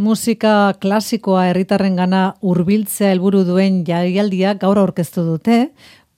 Musika klasikoa herritarren gana urbiltzea helburu duen jaialdia gaur aurkeztu dute,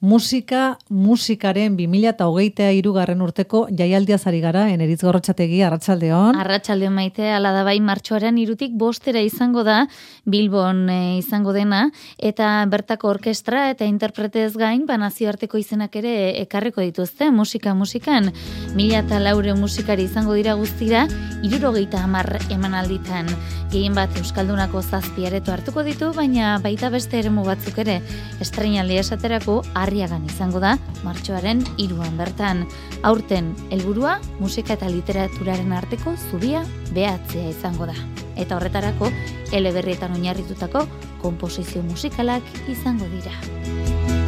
musika, musikaren 2008a irugarren urteko jaialdia zari gara, eneritz gorrotxategi, arratsaldeon. Arratxaldeon maite, ala da bai martxoaren irutik bostera izango da, Bilbon e, izango dena, eta bertako orkestra eta interpretez gain, ba nazioarteko izenak ere ekarreko dituzte, musika musikan, mila eta laure musikari izango dira guztira, irurogeita hamar emanalditan, gehien bat Euskaldunako zazpiareto hartuko ditu, baina baita beste ere batzuk ere, estrenaldi esaterako, Arriagan izango da, martxoaren iruan bertan. Aurten, helburua musika eta literaturaren arteko zubia behatzea izango da. Eta horretarako, eleberrietan oinarritutako komposizio musikalak izango dira.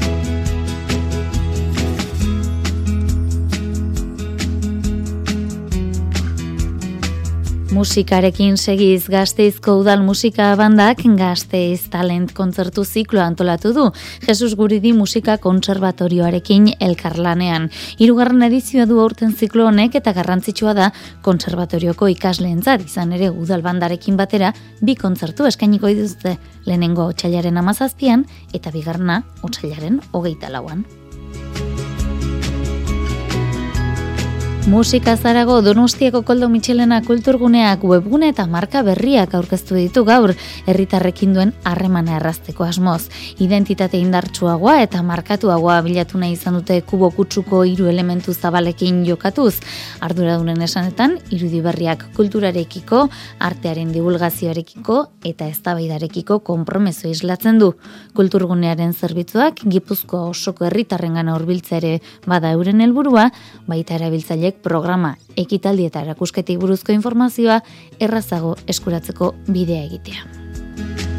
Musikarekin segiz gazteizko udal musika bandak gazteiz talent kontzertu ziklo antolatu du. Jesus Guridi musika kontserbatorioarekin elkarlanean. Hirugarren edizioa du aurten ziklo honek eta garrantzitsua da kontserbatorioko ikasleentzat izan ere udal bandarekin batera bi kontzertu eskainiko dituzte lehenengo otxailaren amazazpian eta bigarna otxailaren hogeita lauan. Musika zarago Donostiako Koldo Michelena kulturguneak webgune eta marka berriak aurkeztu ditu gaur herritarrekin duen harremana errazteko asmoz. Identitate indartsuagoa eta markatuagoa bilatu nahi izan dute kubo kutsuko hiru elementu zabalekin jokatuz. Arduradunen esanetan, irudi berriak kulturarekiko, artearen divulgazioarekiko eta eztabaidarekiko konpromeso islatzen du. Kulturgunearen zerbitzuak Gipuzkoa osoko herritarrengana hurbiltza ere bada euren helburua, baita erabiltzaileek programa ekitaldi eta erakusketik buruzko informazioa errazago eskuratzeko bidea egitea.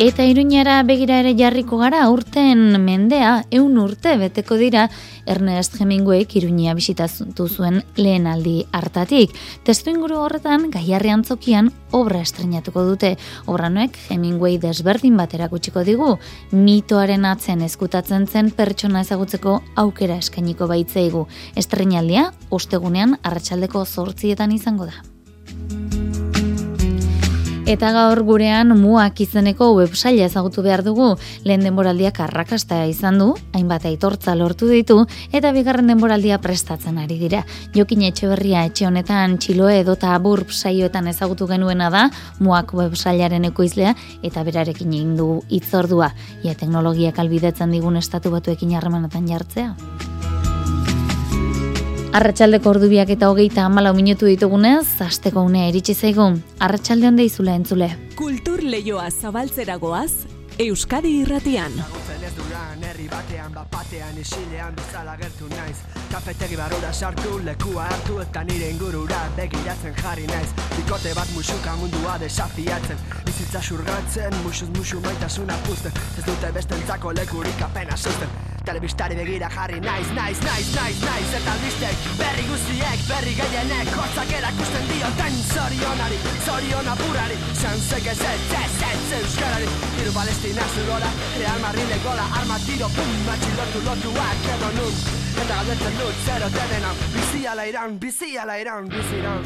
Eta iruñara begira ere jarriko gara urten mendea, eun urte beteko dira Ernest Hemingwayk Iruña bisitatu zuen lehen aldi hartatik. Testu inguru horretan, gaiarri antzokian obra estrenatuko dute. Obra Hemingway desberdin bat erakutsiko digu, mitoaren atzen eskutatzen zen pertsona ezagutzeko aukera eskainiko baitzeigu. Estrenaldia, ostegunean, arratsaldeko zortzietan izango da. Eta gaur gurean muak izeneko websaila ezagutu behar dugu, lehen denboraldiak arrakasta izan du, hainbat aitortza lortu ditu, eta bigarren denboraldia prestatzen ari dira. Jokin etxe berria etxe honetan txiloe edota burp saioetan ezagutu genuena da, muak websailaren ekoizlea, eta berarekin egin du itzordua, ia teknologiak albidetzen digun estatu batuekin harremanetan jartzea. Arratxaldeko ordubiak eta hogeita amalau minutu ditugunez, azteko unea eritsi zaigu. Arratxalde honde izula entzule. Kultur lehioa zabaltzeragoaz, Euskadi irratian. herri batean, bapatean, isilean bezala gertu naiz. Kafetegi barura sartu, lekua hartu eta nire ingurura begiratzen jarri naiz. Bikote bat musuka mundua desafiatzen. Bizitza surgatzen, musuz musu maitasuna puzten. Ez dute bestentzako lekurik apena susten. Telebistari begira jarri naiz, naiz, naiz, naiz, naiz. Eta albistek, berri guztiek, berri gehienek. Hortzak erakusten dioten zorionari, zorion apurari. Zantzek ez ez, ez, ez, euskarari Hiru palestina zugola, Real Madrid gola Arma tiro, pum, matxilotu lotuak edo nun. Eta galdetzen dut zero denena Bizi ala iran, bizi ala iran, bizi iran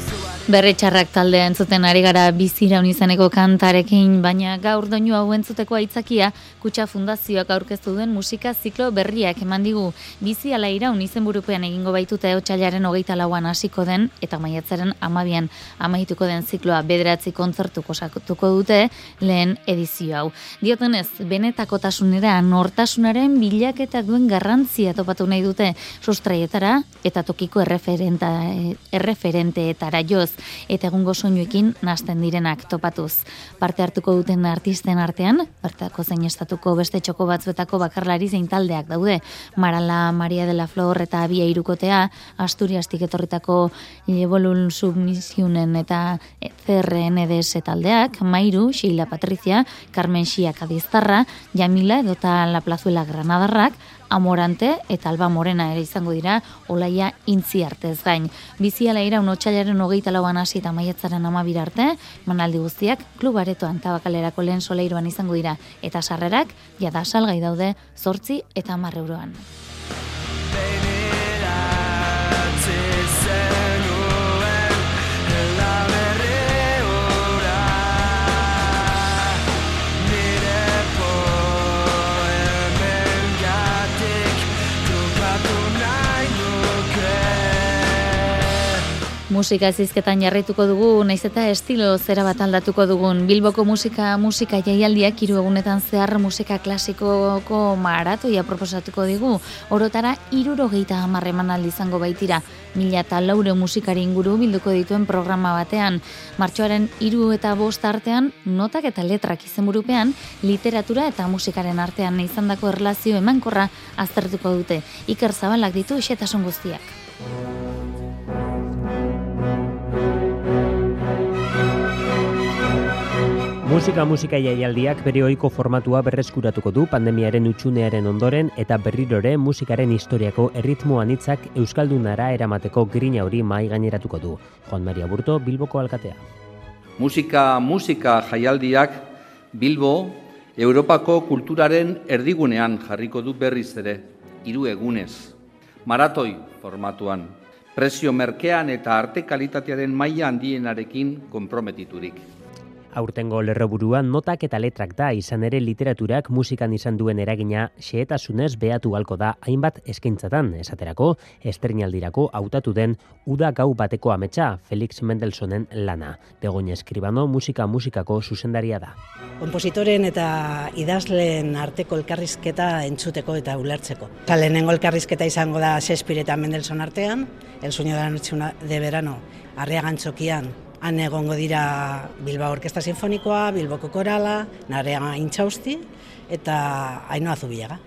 Berri txarrak taldea entzuten ari gara bizi iraun izaneko kantarekin Baina gaur doinu hau entzuteko aitzakia Kutsa fundazioak aurkeztu duen musika ziklo berriak eman digu. Bizi ala iraun izen burupean egingo baitute Otsailaren hogeita lauan hasiko den Eta maiatzaren amabian amaituko den zikloa Bederatzi kontzertuko sakutuko dute lehen edizio hau Diotenez, benetako tasunera nortasunaren bilaketa duen garrantzia topatu nahi dute sustraietara eta tokiko erreferenta, erreferenteetara joz eta egungo soinuekin nasten direnak topatuz. Parte hartuko duten artisten artean, bertako zein estatuko beste txoko batzuetako bakarlari zein taldeak daude. Marala, Maria de la Flor eta Abia Irukotea, Asturiastik etorritako Lebolun Submisionen eta CRNDS taldeak, Mairu, Sheila Patricia, Carmen Xia Kadiztarra, Jamila edota La Plazuela Granadarrak, Amorante eta Alba Morena ere izango dira olaia intzi artez gain. Biziala ira un otxailaren hogeita lauan hasi eta maiatzaren amabir arte, manaldi guztiak klubaretoan tabakalerako lehen soleiroan izango dira eta sarrerak jada salgai daude zortzi eta marreuroan. Musika zizketan jarraituko dugu, naiz eta estilo zera bat aldatuko dugun. Bilboko musika musika jaialdiak hiru egunetan zehar musika klasikoko maratoia proposatuko digu. Orotara irurogeita hamar emanaldi izango baitira. Mila eta laure musikari inguru bilduko dituen programa batean. Martxoaren hiru eta bost artean, notak eta letrak izenburupean, literatura eta musikaren artean izandako erlazio emankorra aztertuko dute. Iker Zabalak ditu xetasun guztiak. Musika musika jaialdiak bere ohiko formatua berreskuratuko du pandemiaren utxunearen ondoren eta berrirore musikaren historiako erritmo anitzak euskaldunara eramateko grina hori mai gaineratuko du. Juan Maria Burto, Bilboko alkatea. Musika musika jaialdiak Bilbo Europako kulturaren erdigunean jarriko du berriz ere, hiru egunez. Maratoi formatuan, prezio merkean eta arte kalitatearen maila handienarekin konprometiturik. Aurtengo lerroburuan notak eta letrak da izan ere literaturak musikan izan duen eragina xehetasunez behatu halko da hainbat eskaintzatan esaterako estrenaldirako hautatu den uda gau bateko ametsa Felix Mendelsonen lana. Begoña eskribano musika musikako zuzendaria da. Kompositoren eta idazleen arteko elkarrizketa entzuteko eta ulertzeko. Eta lehenengo elkarrizketa izango da Shakespeare eta Mendelson artean, El sueño de la noche de verano, arreagantzokian, Han egongo dira Bilbao Orkesta Sinfonikoa, Bilboko Korala, Narea Intxausti eta Ainoa Zubiaga.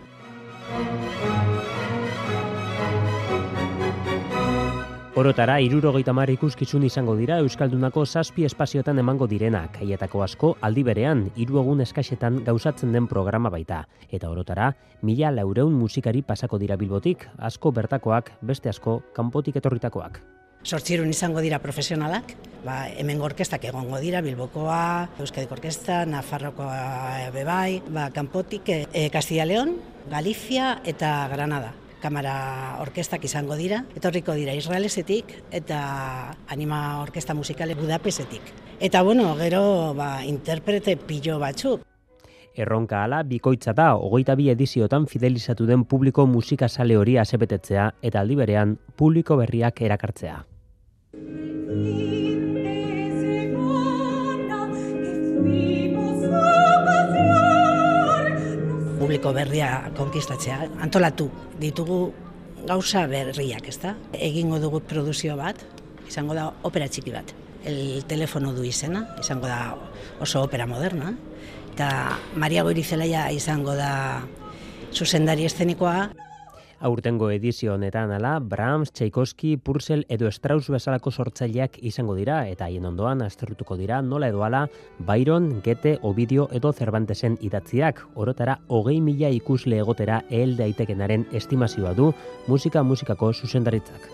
Orotara, irurogeita mar ikuskizun izango dira Euskaldunako zazpi espazioetan emango direnak, kaietako asko aldi berean, hiru egun eskaxetan gauzatzen den programa baita. Eta orotara, mila laureun musikari pasako dira bilbotik, asko bertakoak, beste asko, kanpotik etorritakoak. Sortzirun izango dira profesionalak, ba, hemen orkestak egongo dira, Bilbokoa, Euskadiko Orkesta, Nafarrokoa bebai, ba, Kanpotik, e, e Castilla León, Galicia eta Granada. Kamara orkestak izango dira, etorriko dira Israelesetik eta anima orkesta musikale Budapesetik. Eta bueno, gero ba, interprete pillo batzuk. Erronka ala, bikoitza da, ogoita bi ediziotan fidelizatu den publiko musika sale hori asebetetzea eta aldi berean publiko berriak erakartzea. Publiko berria konkistatzea, antolatu ditugu gauza berriak, ezta? Egingo dugu produzio bat, izango da opera txiki bat. El telefono du izena, izango da oso opera moderna, eta Maria Goirizelaia izango da zuzendari eszenikoa. Aurtengo edizio honetan ala, Brahms, Tchaikovsky, Purcell edo Strauss bezalako sortzaileak izango dira eta haien ondoan aztertuko dira nola edo ala Byron, Goethe, Ovidio edo Cervantesen idatziak. Orotara hogei mila ikusle egotera ehel daitekenaren estimazioa du musika musikako zuzendaritzak.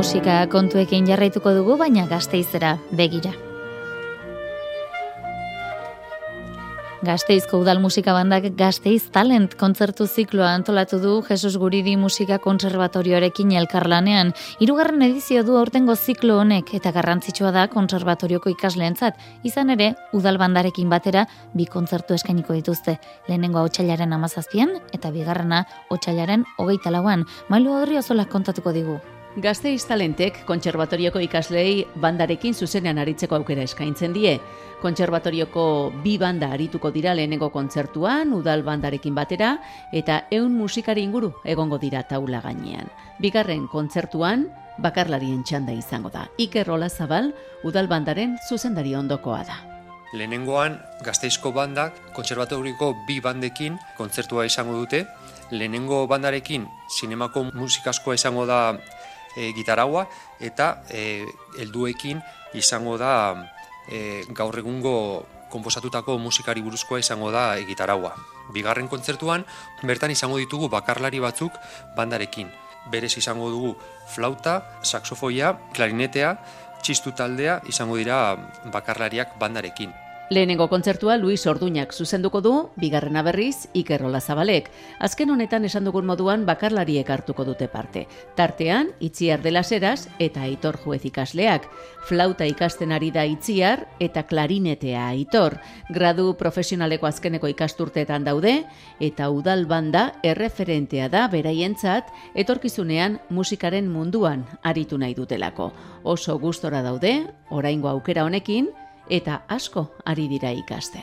musika kontuekin jarraituko dugu, baina gazteizera begira. Gazteizko udal musika bandak Gazteiz Talent kontzertu zikloa antolatu du Jesus Guridi Musika Konservatorioarekin elkarlanean. Hirugarren edizio du aurtengo ziklo honek eta garrantzitsua da konservatorioko ikasleentzat. Izan ere, udal bandarekin batera bi kontzertu eskainiko dituzte. Lehenengo otsailaren amazazpian eta bigarrena otsailaren hogeita lauan. Mailu horri osola kontatuko digu. Gazteiz talentek kontserbatorioko ikaslei bandarekin zuzenean aritzeko aukera eskaintzen die. Kontserbatorioko bi banda arituko dira lehenengo kontzertuan, udal bandarekin batera, eta eun musikari inguru egongo dira taula gainean. Bigarren kontzertuan, bakarlarien txanda izango da. Iker Rola Zabal, udal bandaren zuzendari ondokoa da. Lehenengoan, Gazteizko bandak kontserbatoriko bi bandekin kontzertua izango dute. Lehenengo bandarekin, sinemako musikaskoa izango da e, gitaraua eta e, helduekin izango da e, gaur egungo konposatutako musikari buruzkoa izango da e, gitaraua. Bigarren kontzertuan bertan izango ditugu bakarlari batzuk bandarekin. Berez izango dugu flauta, saxofoia, klarinetea, txistu taldea izango dira bakarlariak bandarekin. Lehenengo kontzertua Luis Orduñak zuzenduko du, bigarrena berriz Ikerrola Zabalek. Azken honetan esan dugun moduan bakarlariek hartuko dute parte. Tartean, Itziar de las Heras eta Aitor Juez ikasleak. Flauta ikasten ari da Itziar eta klarinetea Aitor. Gradu profesionaleko azkeneko ikasturteetan daude eta udal banda erreferentea da beraientzat etorkizunean musikaren munduan aritu nahi dutelako. Oso gustora daude, oraingo aukera honekin, eta asko ari dira ikasten.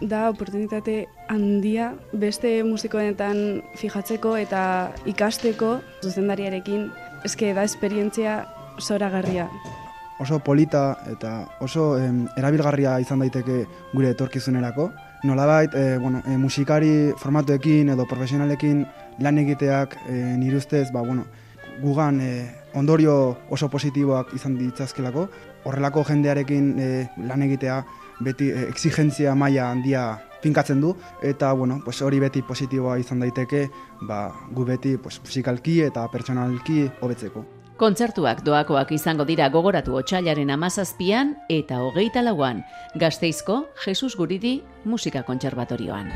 Da oportunitate handia beste musikoenetan fijatzeko eta ikasteko zuzendariarekin eske da esperientzia zoragarria. Oso polita eta oso em, erabilgarria izan daiteke gure etorkizunerako. Nolabait, e, bueno, e, musikari formatuekin edo profesionalekin lan egiteak e, nire ustez, ba, bueno, gugan e, ondorio oso positiboak izan ditzazkelako. Horrelako jendearekin e, lan egitea beti e, exigentzia maila handia finkatzen du eta bueno, pues hori beti positiboa izan daiteke, ba, gu beti pues musikalki eta pertsonalki hobetzeko. Kontzertuak doakoak izango dira gogoratu otxailaren amazazpian eta hogeita lauan, gazteizko Jesus Guridi Musika Kontserbatorioan.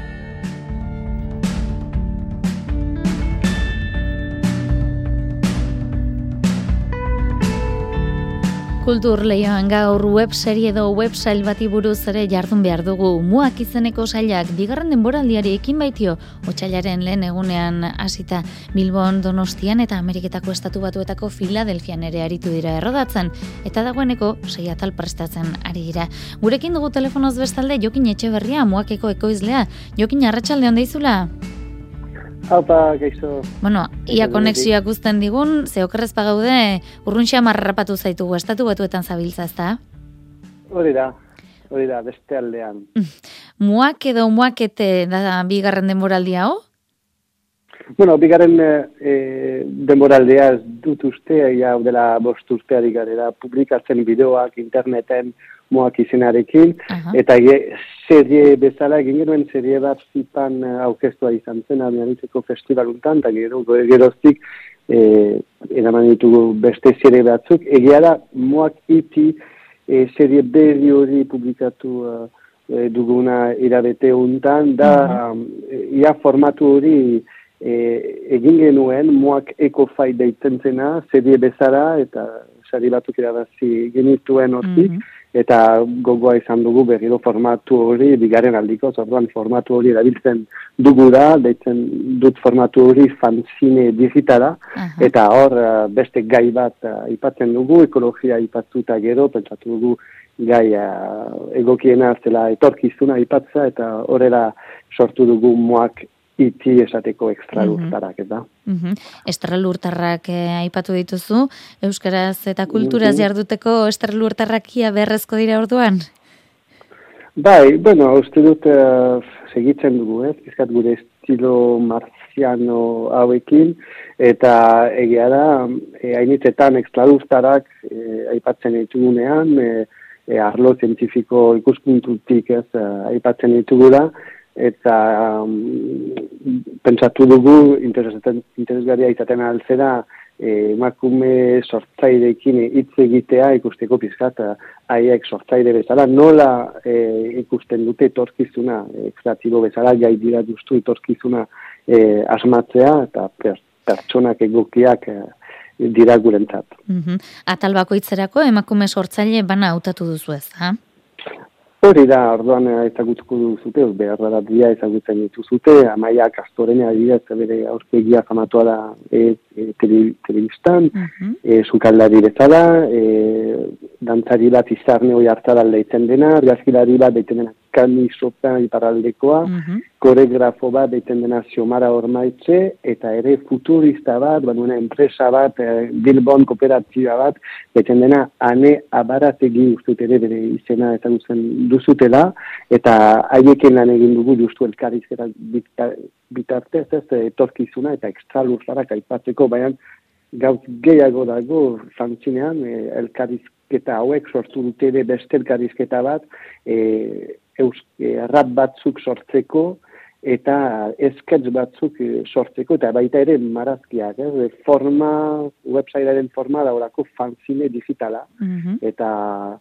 Kultur lehioan gaur web serie edo web sail bati buruz ere jardun behar dugu. Muak izeneko sailak bigarren denboraldiari ekin baitio otxailaren lehen egunean hasita Bilbon Donostian eta Ameriketako estatu batuetako Filadelfian ere aritu dira errodatzen eta dagoeneko sei atal prestatzen ari dira. Gurekin dugu telefonoz bestalde Jokin Etxeberria muakeko ekoizlea. Jokin arratsalde on deizula. Haupa, gaizo. Bueno, ia konexioak guzten digun, ze okerrez pagaude, urrunxia marrapatu zaitugu, estatu batuetan zabiltza, ezta? Hori da, hori da, beste aldean. Muak edo muakete da bigarren denboraldia, ho? Bueno, bigarren e, denboraldia ez dut uste, ja, dela bost urteari garela, publikatzen bideoak interneten, moak izenarekin, eta ge, serie bezala egin genuen serie bat zipan uh, aurkeztua izan zen amianitzeko festivaluntan, eta gero geroztik e, eraman ditugu beste serie batzuk. Egia da, moak iti e, serie berri hori publikatu uh, duguna irabete untan, da ia formatu hori e, egin genuen moak ekofai deitzen zena, serie bezala, eta sari batzuk irabazi genituen hortik, eta gogoa izan dugu berriro formatu hori bigaren aldiko, zorduan formatu hori erabiltzen dugu da, deitzen dut formatu hori fanzine digitala, eta hor eh, beste gai bat uh, eh, ipatzen dugu, ekologia ipatuta gero, pentsatu dugu gai uh, egokiena zela etorkizuna ipatza, eta horrela sortu dugu moak itzi esateko ekstralurtarrak, eta. Mm -hmm. Estralurtarrak eh, aipatu dituzu, Euskaraz eta kulturaz jarduteko estralurtarrakia beharrezko dira orduan? Bai, bueno, uste dut uh, segitzen dugu, ez, eh? gure estilo marziano hauekin, eta egia da, e, hainitzetan ekstralurtarrak e, aipatzen ditugunean, e, e, arlo zientifiko ikuspuntutik ez, aipatzen ditugula, eta um, pentsatu dugu interesgarria izaten altzera e, emakume sortzairekin hitz egitea ikusteko pizkat haiek sortzaire bezala nola e, ikusten dute etorkizuna e, kreatibo bezala gai dira justu etorkizuna e, asmatzea eta per, pertsonak egokiak e, dira gurentzat. Mm -hmm. Atal bakoitzerako emakume sortzaile bana hautatu duzu ez, ha? Hori da, orduan eh, ezagutuko duzute, behar da dia ezagutzen dituzute, amaia kastorena dira, ez bere aurpegia famatua da e, e, telebistan, uh -huh. e, bezala, e, dantzari bat izarne hori hartzara leitzen dena, gazkilari bat deiten dena kani sopean iparaldekoa, uh koregrafo bat deiten dena ziomara ormaitze, eta ere futurista bat, baduena enpresa bat, e, Bilbon kooperatiba bat, deiten dena ane abarategi ustut ere bere izena eta duzutela, eta haieken lan egin dugu justu elkarizkera bitartez, ez, etorkizuna eta ekstralurzarak aipatzeko, baina gauz gehiago dago, zantzinean, e, elkarizketa hauek sortu dute ere beste elkarizketa bat, e, eus, e, rap batzuk sortzeko eta esketch batzuk e, sortzeko eta baita ere marazkiak, eh? forma, websitearen forma daurako fanzine digitala. Mhm. Eta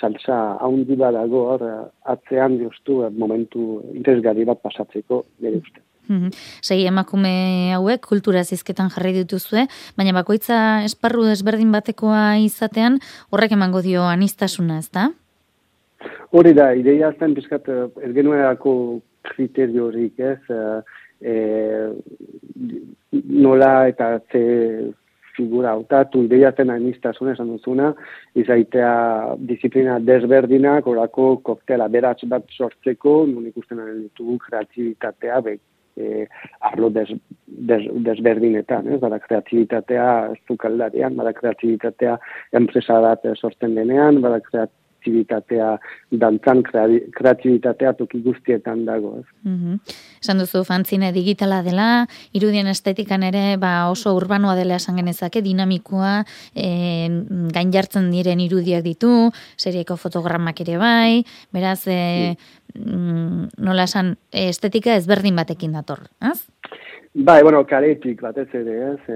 salsa haundi badago hor atzean justu momentu interesgarri bat pasatzeko nire uste. Mhm. Sei emakume hauek kultura zizketan jarri dituzue, baina bakoitza esparru desberdin batekoa izatean horrek emango dio anistasuna, ez da? Hori da, ideia zen bizkat ez genuerako kriterio horik ez, e, nola eta ze figura hautatu ideia zen anistasuna esan duzuna, izaitea disiplina desberdinak, orako koktela beratz bat sortzeko, nun ikusten ditugu kreatibitatea, be, e, arlo des, des, desberdinetan, ez? bada kreatibitatea zukaldarian, bada kreatibitatea enpresa bat sortzen denean, bada kreat, kreatibitatea, dantzan kreatibitatea toki guztietan dago. Ez. Mm Esan duzu, fantzine digitala dela, irudien estetikan ere ba, oso urbanoa dela esan genezake, dinamikoa, e, gain jartzen diren irudiak ditu, serieko fotogramak ere bai, beraz, e, mm. nola esan, estetika ezberdin batekin dator, ez? Bai, bueno, kaletik batez ere, ez? E,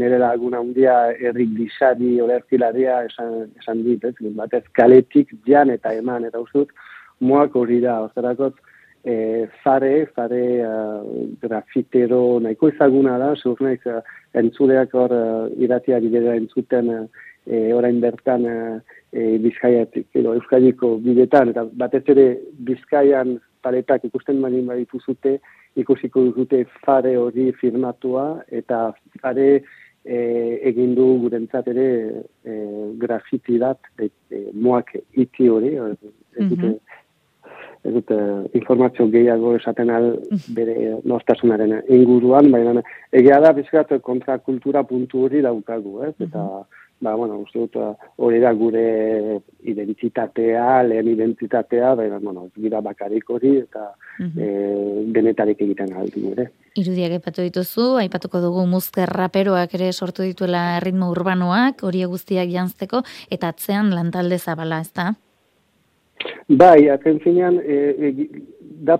nire laguna handia errik disari, olerkilaria esan, esan dit, ez? Batez kaletik jan eta eman, eta usut, moak hori da, ozerakot, e, fare, fare uh, grafitero nahiko ezaguna da, zuz nahiz, uh, entzuleak hor uh, iratia bidera entzuten uh, orain bertan uh, e, bizkaiatik, edo euskadiko bidetan, eta batez ere bizkaian paretak ikusten badin baditu zute, ikusiko dute fare hori firmatua eta fare e, egin du gurentzat ere e, grafiti bat e, e, moak iti hori ez dute, ez dute informazio gehiago esaten al bere nortasunaren inguruan baina egia da bizkat kontrakultura puntu hori daukagu ez? eta ba, bueno, uste dut hori da gure identitatea, lehen identitatea, baina, bueno, gira bakarik hori, eta mm -hmm. egiten aldi ere. Irudiak epatu dituzu, aipatuko dugu muzker raperoak ere sortu dituela ritmo urbanoak, hori guztiak jantzeko, eta atzean lantalde zabala, ez da? Bai, atzen zinean, e, e, da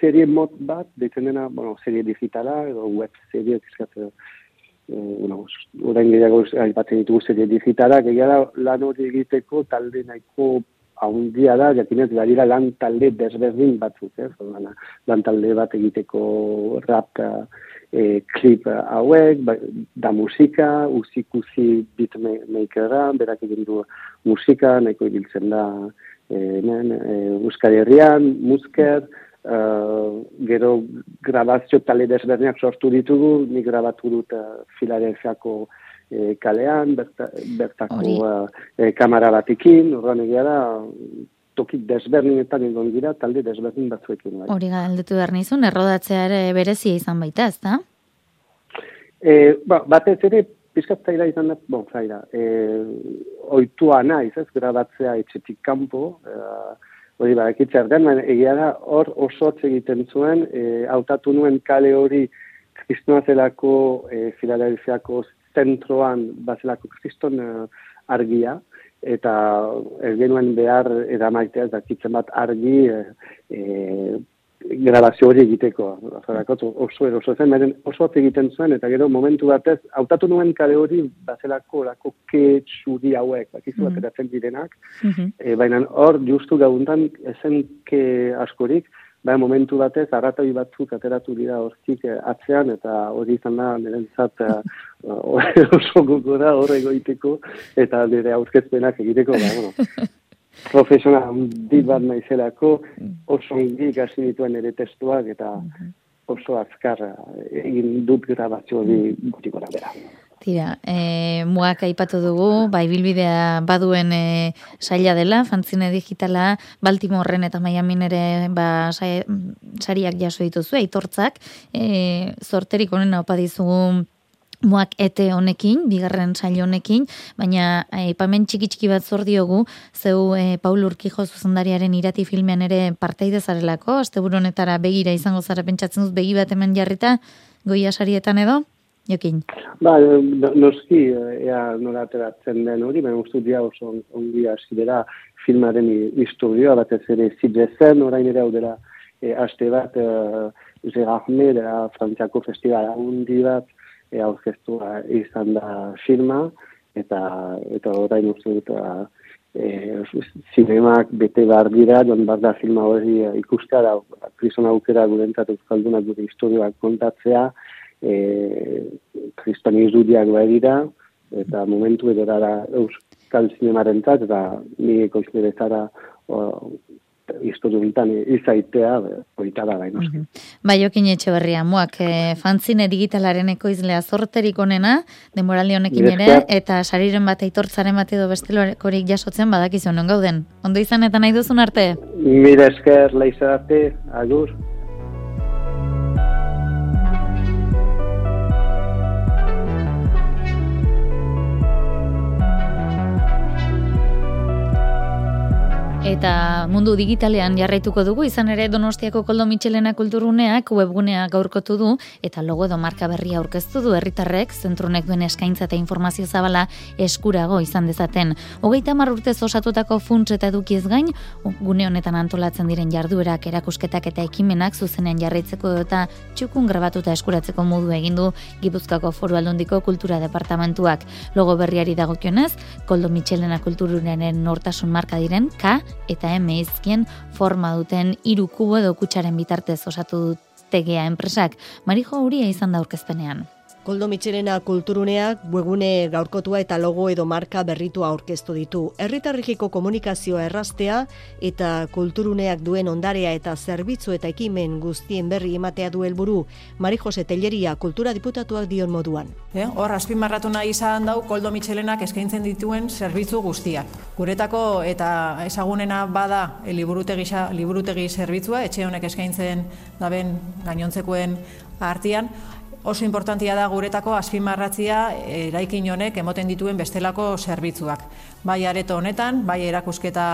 serie mod bat, dena, bueno, serie digitala, edo web serie, eh, bueno, orain gehiago aipatzen ditugu serie digitala, gehiago lan hori egiteko talde nahiko haundia da, jakinez, badira lan talde desberdin batzuk, ez? Eh? Lan talde bat egiteko rap e, klip hauek, ba, da musika, usikusi beatmakera, berak egin du musika, nahiko ibiltzen da e, men, e, Euskal Herrian, musker, Uh, gero grabazio tale desberniak sortu ditugu, ni grabatu dut uh, Filadelfiako uh, kalean, berta, bertako uh, kamara batikin, horren egia da, toki desberdinetan egon dira, talde desberdin batzuekin. Bai. Hori galdetu behar nizun, errodatzea ere berezia izan baita, ez da? E, ba, batez ere, pizkat zaira izan da, bon, zaira, e, oitua naiz, ez, grabatzea etxetik kanpo, hori ba, ekitzer den, egia da, hor oso egiten zuen, e, hautatu nuen kale hori kristoa zelako e, Filadelfiako zentroan bazelako kriston e, argia, eta ez genuen behar edamaitea, ez dakitzen bat argi e, e, grabazio hori egiteko. oso eroso zen, meren oso egiten zuen, eta gero momentu batez, hautatu nuen kale hori bazelako lako ketxuri hauek, bakizu bat mm -hmm. direnak, mm baina hor justu gauntan ezen ke askorik, Bai, momentu batez, arratoi batzuk ateratu dira hortzik eh, atzean, eta hori izan da, nire zat, oso gugora horre goiteko, eta nire aurkezpenak egiteko, ba, bueno, profesional dit bat naizelako, oso ongi ikasi dituen ere testuak eta oso azkar egin dut grabazio hori gutiko bera. Tira, e, muak aipatu dugu, bai bilbidea baduen e, saila dela, fantzine digitala, Baltimorren eta Miami ere ba, sariak jaso dituzu, aitortzak, e, zorterik onena opa dizugu Moak ete honekin, bigarren saio honekin, baina aipamen txiki txiki bat zor diogu, zeu e, Paul Urkijo zuzendariaren irati filmean ere parteide zarelako, asteburu honetara begira izango zara pentsatzen dut begi bat hemen jarrita, goia sarietan edo? Jokin. Ba, noski, ea nola ateratzen den hori, baina uste dia oso ongi hasi dira filmaren historioa, bat ez ere zidrezen, orain ere hau dela e, aste bat, e, Gerardme, dela Frantziako festivala hundi bat, e, aurkeztu izan da firma, eta eta orain uste dut ba, e, zinemak bete behar dira, joan behar da filma hori ikustea da, krison aukera gurentzat euskaldunak gure historioak kontatzea, e, kriston izudiak behar dira, eta momentu edo da euskal zinemaren eta nire koizleretara historio bintan izaitea, oita da gain. Mm Bai, okin etxe berria, muak, e, fanzine digitalaren ekoizlea zorterik onena, demoraldi honekin ere, eta sariren bat eitortzaren bat edo bestelorik jasotzen badakizu non gauden. Ondo izan eta nahi duzun arte? Mire esker, leizarte, agur. Eta mundu digitalean jarraituko dugu, izan ere Donostiako Koldo Mitxelena kulturuneak webgunea gaurkotu du, eta logo edo marka berria aurkeztu du herritarrek zentrunek duen eskaintza eta informazio zabala eskurago izan dezaten. Hogeita mar urtez osatutako funts eta edukiez gain, gune honetan antolatzen diren jarduerak, erakusketak eta ekimenak zuzenean jarraitzeko eta txukun grabatuta eskuratzeko modu egin du Gipuzkoako Foru Aldundiko Kultura Departamentuak. Logo berriari dagokionez, Koldo Mitxelena kulturunearen nortasun marka diren K eta emaizkien forma duten hiru kubo edo kutsaren bitartez osatu tegea enpresak. Marijo Uria izan da aurkezpenean. Koldo Mitxelena kulturuneak webune gaurkotua eta logo edo marka berritu aurkeztu ditu. Herritarrikiko komunikazioa erraztea eta kulturuneak duen ondarea eta zerbitzu eta ekimen guztien berri ematea du helburu Mari Jose Telleria kultura diputatuak dion moduan. Eh, hor azpimarratu nahi izan dau Koldo Mitxelenak eskaintzen dituen zerbitzu guztiak. Guretako eta ezagunena bada liburutegi liburutegi zerbitzua etxe honek eskaintzen daben gainontzekoen artean oso importantia da guretako azpimarratzia eraikin honek emoten dituen bestelako zerbitzuak. Bai areto honetan, bai erakusketa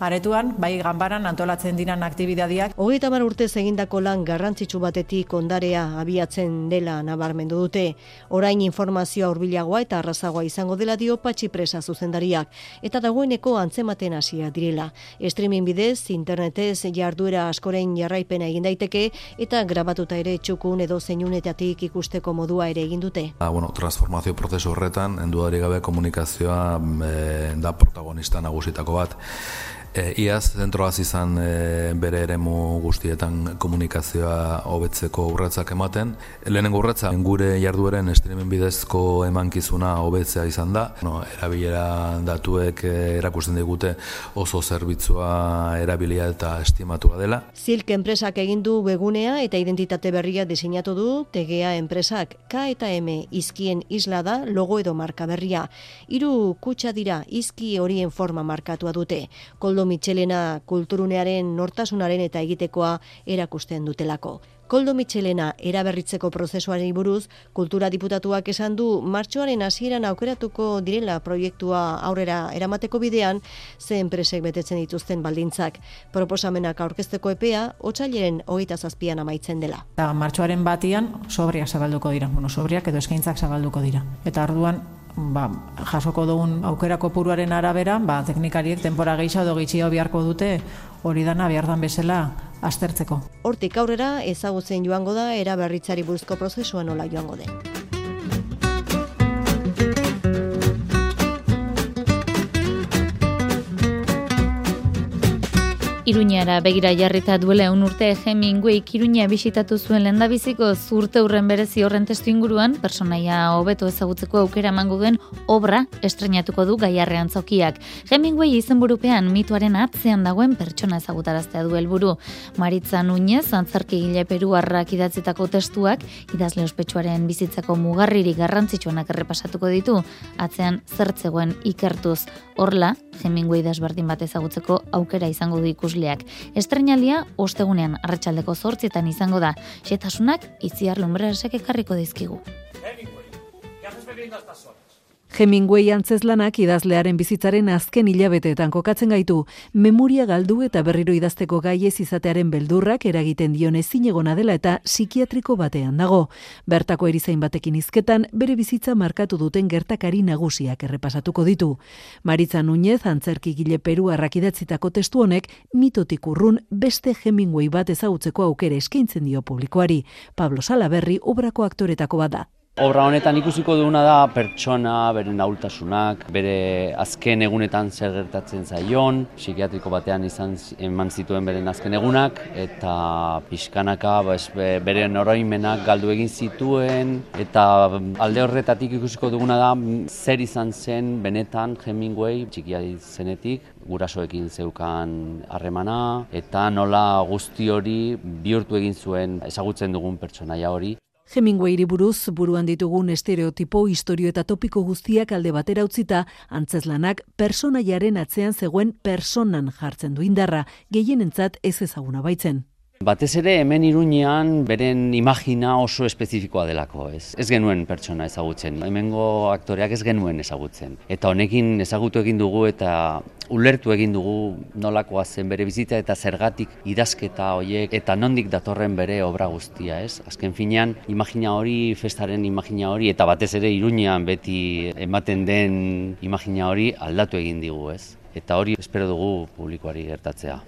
aretuan, bai ganbaran antolatzen diran aktibidadiak. Hogeita mar urte egindako lan garrantzitsu batetik ondarea abiatzen dela nabarmendu dute. Orain informazioa hurbilagoa eta arrazagoa izango dela dio patxi presa zuzendariak. Eta dagoeneko antzematen hasia direla. Streaming bidez, internetez jarduera askorein jarraipena egin daiteke eta grabatuta ere txukun edo zeinunetatik ikusteko modua ere egin dute. Ah, bueno, transformazio prozesu horretan, endudari gabe komunikazioa e, da protagonista nagusitako bat. E, iaz, zentroaz izan e, bere eremu guztietan komunikazioa hobetzeko urratzak ematen. Lehenengo urratza, gure jardueren streamen bidezko emankizuna hobetzea izan da. No, erabilera datuek e, erakusten digute oso zerbitzua erabilia eta estimatua dela. Zilk enpresak egin du begunea eta identitate berria diseinatu du TGA enpresak. K eta M izkien isla da logo edo marka berria. Hiru kutsa dira izki horien forma markatua dute. Koldo Mitxelena kulturunearen nortasunaren eta egitekoa erakusten dutelako. Koldo Mitxelena eraberritzeko prozesuari buruz, kultura diputatuak esan du martxoaren hasieran aukeratuko direla proiektua aurrera eramateko bidean, ze enpresek betetzen dituzten baldintzak. Proposamenak aurkezteko epea, otxaileren hogeita zazpian amaitzen dela. Eta martxoaren batian, sobriak zabalduko dira, bueno, sobriak edo eskaintzak zabalduko dira. Eta arduan, ba, jasoko dugun aukerako puruaren arabera, ba, teknikariek denpora gehiago edo gitxio biharko dute hori dana bihardan bezala aztertzeko. Hortik aurrera ezagutzen joango da eraberritzari buruzko prozesua nola joango den. Iruñara begira jarrita duela un urte Hemingway Iruña bisitatu zuen lendabiziko zurte urren berezi horren testu inguruan, personaia hobeto ezagutzeko aukera emango duen obra estrenatuko du gaiarrean zokiak. Hemingway izenburupean mituaren atzean dagoen pertsona ezagutaraztea du helburu. Maritza Nuñez, antzarki gile peruarrak idatzitako testuak, idazle ospetsuaren bizitzako mugarriri garrantzitsuenak errepasatuko ditu, atzean zertzegoen ikertuz. Horla, Hemingway desberdin bat ezagutzeko aukera izango du ikus ikusleak. Estrenalia ostegunean arratsaldeko 8etan izango da. Xetasunak itziar lumbreresek ekarriko dizkigu. Hemingway antzeslanak idazlearen bizitzaren azken hilabeteetan kokatzen gaitu, memoria galdu eta berriro idazteko gai ez izatearen beldurrak eragiten dion ezinegona dela eta psikiatriko batean dago. Bertako erizain batekin izketan, bere bizitza markatu duten gertakari nagusiak errepasatuko ditu. Maritza Núñez, antzerki gile Peru arrakidatzitako testu honek, mitotik urrun beste Hemingway bat ezagutzeko aukere eskaintzen dio publikoari. Pablo Salaberri obrako aktoretako bada. Obra honetan ikusiko duguna da pertsona, bere naultasunak, bere azken egunetan zer gertatzen zaion, psikiatriko batean izan eman zituen beren azken egunak, eta pixkanaka ba, bere noroimenak galdu egin zituen, eta alde horretatik ikusiko duguna da zer izan zen benetan Hemingway txikia zenetik, gurasoekin zeukan harremana, eta nola guzti hori bihurtu egin zuen ezagutzen dugun pertsonaia hori. Hemingwayri buruz buruan ditugun estereotipo, historio eta topiko guztiak alde batera utzita, antzeslanak personaiaren atzean zegoen personan jartzen du indarra, gehienentzat ez ezaguna baitzen. Batez ere hemen iruñean beren imagina oso espezifikoa delako, ez? Ez genuen pertsona ezagutzen, hemengo aktoreak ez genuen ezagutzen. Eta honekin ezagutu egin dugu eta ulertu egin dugu nolakoa zen bere bizitza eta zergatik idazketa horiek eta nondik datorren bere obra guztia, ez? Azken finean, imagina hori, festaren imagina hori eta batez ere iruñean beti ematen den imagina hori aldatu egin digu, ez? Eta hori espero dugu publikoari gertatzea.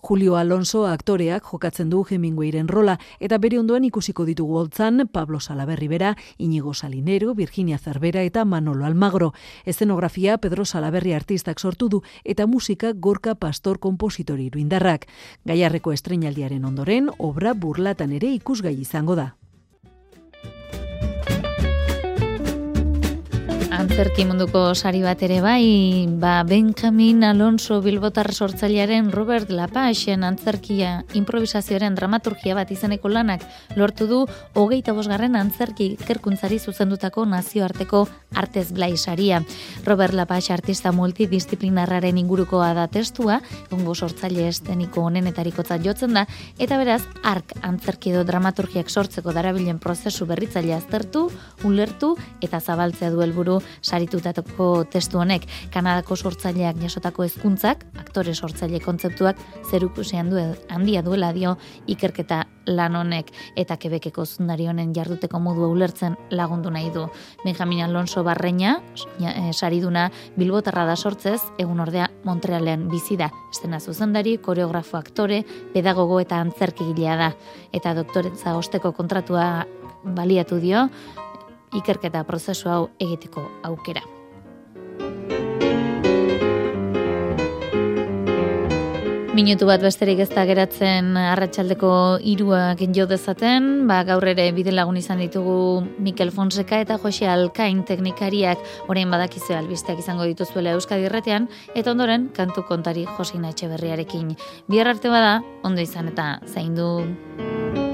Julio Alonso aktoreak jokatzen du Hemingwayren rola eta bere ondoan ikusiko ditugu holtzan Pablo Salaberri bera, Inigo Salinero, Virginia Cervera eta Manolo Almagro. Eszenografia Pedro Salaberri artistak sortu du eta musika Gorka Pastor kompositori iruindarrak. Gaiarreko estrenaldiaren ondoren, obra burlatan ere ikusgai izango da. Antzerki munduko sari bat ere bai, ba Benjamin Alonso Bilbotar sortzailearen Robert Lapaxen antzerkia improvisazioaren dramaturgia bat izeneko lanak lortu du hogeita bosgarren antzerki ikerkuntzari zuzendutako nazioarteko artez blai saria. Robert Lapax artista multidisciplinarraren ingurukoa da testua, ongo sortzaile esteniko honenetariko jotzen da, eta beraz, ark antzerki edo dramaturgiak sortzeko darabilen prozesu berritzaile aztertu, ulertu eta zabaltzea du helburu saritutako testu honek Kanadako sortzaileak jasotako hezkuntzak, aktore sortzaile kontzeptuak zerukusean du handia duela dio ikerketa lan honek eta kebekeko zundari honen jarduteko modua ulertzen lagundu nahi du. Benjamin Alonso Barreña, e, sariduna Bilbotarra da sortzez, egun ordea Montrealen bizi da. Estena zuzendari, koreografo aktore, pedagogo eta antzerkigilea da. Eta doktoretza osteko kontratua baliatu dio, ikerketa prozesu hau egiteko aukera. Minutu bat besterik ez da geratzen arratsaldeko iruak jo dezaten, ba, gaur ere bide lagun izan ditugu Mikel Fonseka eta Jose Alkain teknikariak orain badakizu albisteak izango dituzuela Euskadi Irratean, eta ondoren kantu kontari Josina Etxeberriarekin. Bihar arte bada, ondo izan eta zaindu. du.